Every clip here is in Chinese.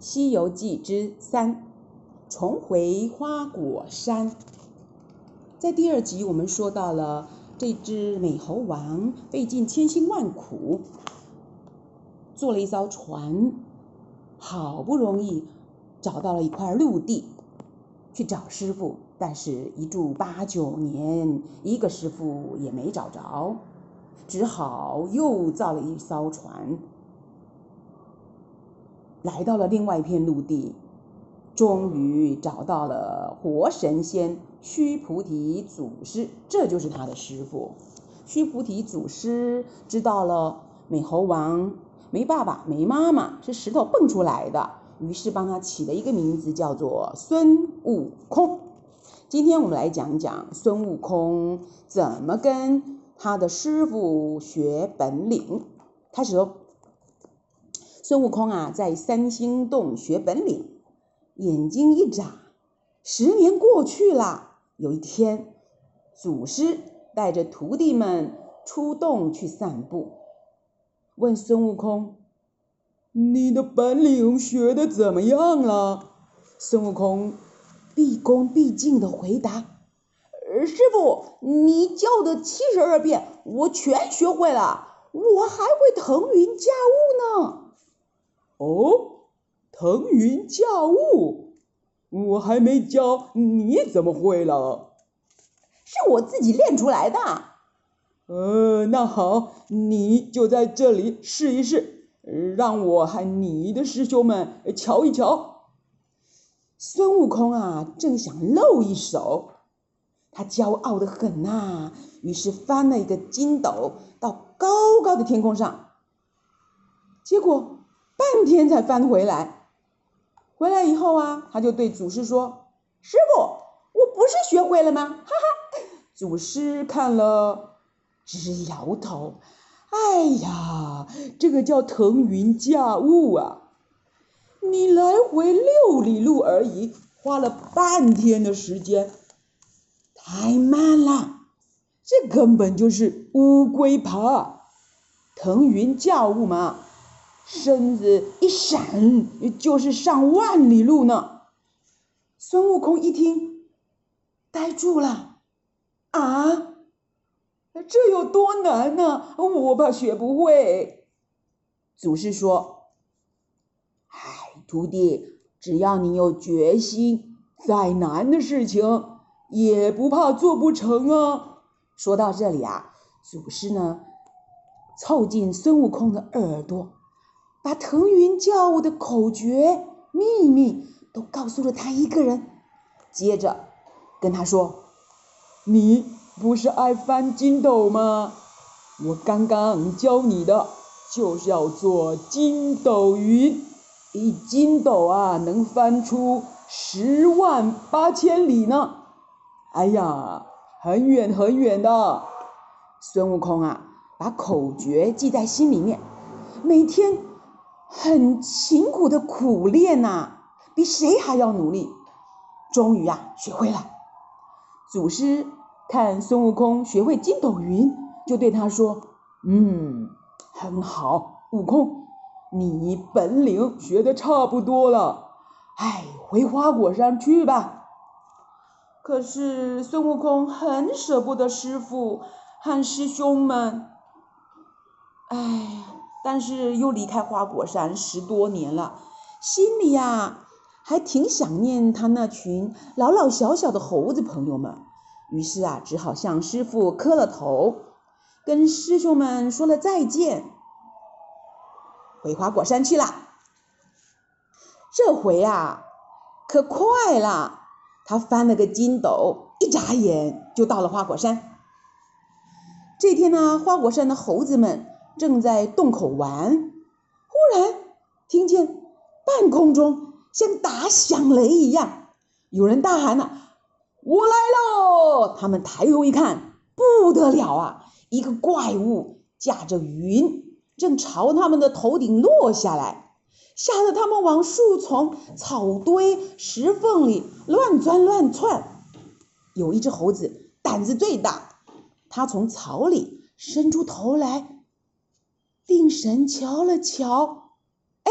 西游记之三，重回花果山。在第二集，我们说到了这只美猴王费尽千辛万苦，坐了一艘船，好不容易找到了一块陆地，去找师傅，但是一住八九年，一个师傅也没找着，只好又造了一艘船。来到了另外一片陆地，终于找到了活神仙须菩提祖师，这就是他的师傅。须菩提祖师知道了美猴王没爸爸没妈妈，是石头蹦出来的，于是帮他起了一个名字，叫做孙悟空。今天我们来讲讲孙悟空怎么跟他的师傅学本领。开始喽。孙悟空啊，在三星洞学本领，眼睛一眨，十年过去了。有一天，祖师带着徒弟们出洞去散步，问孙悟空：“你的本领学的怎么样了？”孙悟空毕恭毕敬的回答：“师傅，你教的七十二变，我全学会了，我还会腾云驾雾呢。”哦，腾云驾雾，我还没教，你怎么会了？是我自己练出来的。呃，那好，你就在这里试一试，让我和你的师兄们瞧一瞧。孙悟空啊，正想露一手，他骄傲的很呐、啊，于是翻了一个筋斗到高高的天空上，结果。半天才翻回来，回来以后啊，他就对祖师说：“师傅，我不是学会了吗？”哈哈，祖师看了直摇头：“哎呀，这个叫腾云驾雾啊！你来回六里路而已，花了半天的时间，太慢了，这根本就是乌龟爬，腾云驾雾嘛。”身子一闪，就是上万里路呢。孙悟空一听，呆住了。啊，这有多难呢？我怕学不会。祖师说：“哎，徒弟，只要你有决心，再难的事情也不怕做不成啊。”说到这里啊，祖师呢，凑近孙悟空的耳朵。把腾云驾雾的口诀秘密都告诉了他一个人，接着跟他说：“你不是爱翻筋斗吗？我刚刚教你的就是要做筋斗云，一筋斗啊能翻出十万八千里呢！哎呀，很远很远的。”孙悟空啊，把口诀记在心里面，每天。很辛苦的苦练呐、比谁还要努力。终于啊，学会了。祖师看孙悟空学会筋斗云，就对他说：“嗯，很好，悟空，你本领学的差不多了，哎，回花果山去吧。”可是孙悟空很舍不得师傅和师兄们，哎。但是又离开花果山十多年了，心里呀还挺想念他那群老老小小的猴子朋友们。于是啊，只好向师傅磕了头，跟师兄们说了再见，回花果山去了。这回啊，可快了，他翻了个筋斗，一眨眼就到了花果山。这天呢，花果山的猴子们。正在洞口玩，忽然听见半空中像打响雷一样，有人大喊呐：“我来喽！”他们抬头一看，不得了啊！一个怪物驾着云，正朝他们的头顶落下来，吓得他们往树丛、草堆、石缝里乱钻乱窜。有一只猴子胆子最大，它从草里伸出头来。定神瞧了瞧，哎，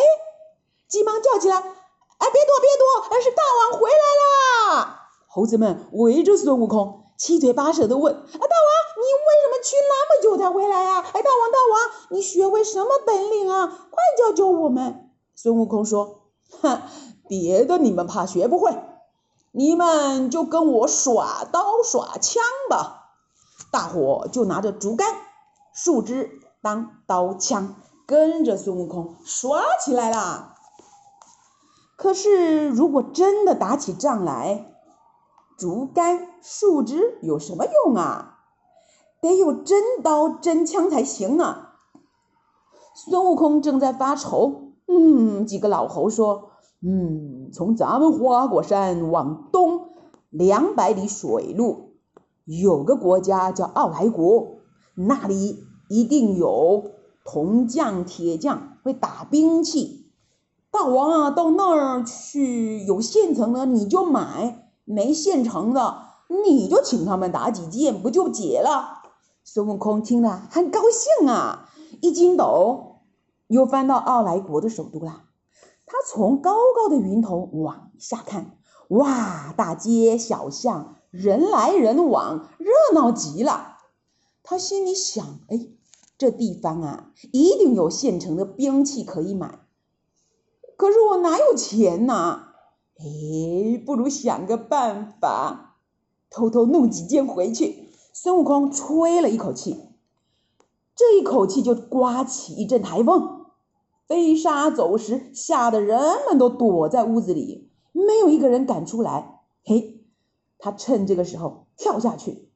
急忙叫起来：“哎，别躲，别躲，而是大王回来啦！”猴子们围着孙悟空，七嘴八舌地问：“啊，大王，你为什么去那么久才回来呀？哎，大王，大王，你学会什么本领啊？快教教我们！”孙悟空说：“哼，别的你们怕学不会，你们就跟我耍刀耍枪吧。”大伙就拿着竹竿、树枝当刀枪，跟着孙悟空耍起来啦。可是，如果真的打起仗来，竹竿、树枝有什么用啊？得有真刀真枪才行呢。孙悟空正在发愁，嗯，几个老猴说，嗯，从咱们花果山往东两百里水路，有个国家叫傲来国，那里一定有铜匠、铁匠会打兵器。大王啊，到那儿去，有现成的你就买，没现成的你就请他们打几剑，不就解了？孙悟空听了很高兴啊，一筋斗又翻到奥来国的首都了。他从高高的云头往下看，哇，大街小巷人来人往，热闹极了。他心里想，哎，这地方啊，一定有现成的兵器可以买。可是我哪有钱呐？哎，不如想个办法，偷偷弄几件回去。孙悟空吹了一口气，这一口气就刮起一阵台风，飞沙走石，吓得人们都躲在屋子里，没有一个人敢出来。嘿，他趁这个时候跳下去，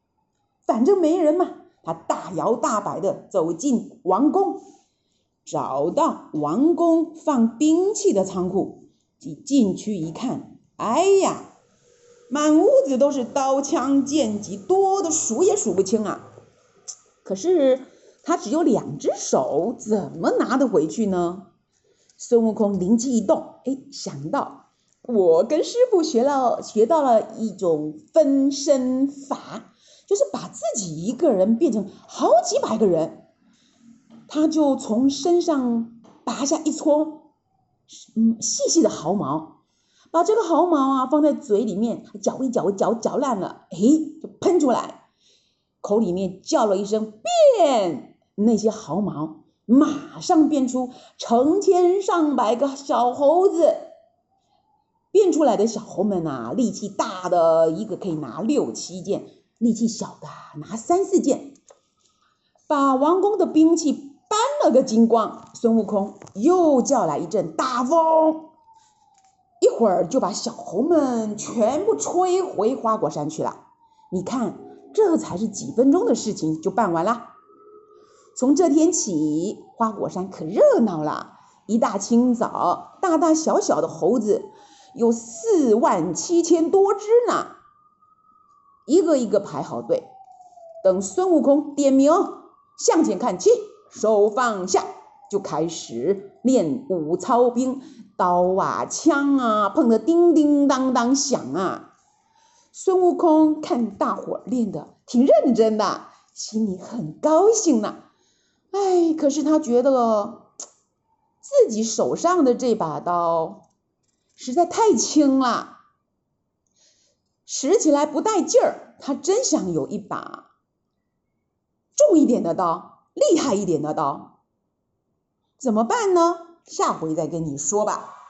反正没人嘛，他大摇大摆地走进王宫。找到王宫放兵器的仓库，进进去一看，哎呀，满屋子都是刀枪剑戟，多的数也数不清啊！可是他只有两只手，怎么拿得回去呢？孙悟空灵机一动，哎，想到我跟师傅学了，学到了一种分身法，就是把自己一个人变成好几百个人。他就从身上拔下一撮，嗯，细细的毫毛，把这个毫毛啊放在嘴里面嚼一嚼，嚼嚼烂了，哎，就喷出来，口里面叫了一声变，那些毫毛马上变出成千上百个小猴子，变出来的小猴们啊，力气大的一个可以拿六七件，力气小的拿三四件，把王宫的兵器。搬了个精光，孙悟空又叫来一阵大风，一会儿就把小猴们全部吹回花果山去了。你看，这才是几分钟的事情就办完了。从这天起，花果山可热闹了。一大清早，大大小小的猴子有四万七千多只呢，一个一个排好队，等孙悟空点名，向前看齐。手放下，就开始练武操兵，刀啊枪啊碰得叮叮当当响啊。孙悟空看大伙练得挺认真的，心里很高兴呢。哎，可是他觉得自己手上的这把刀实在太轻了，使起来不带劲儿。他真想有一把重一点的刀。厉害一点的刀，怎么办呢？下回再跟你说吧。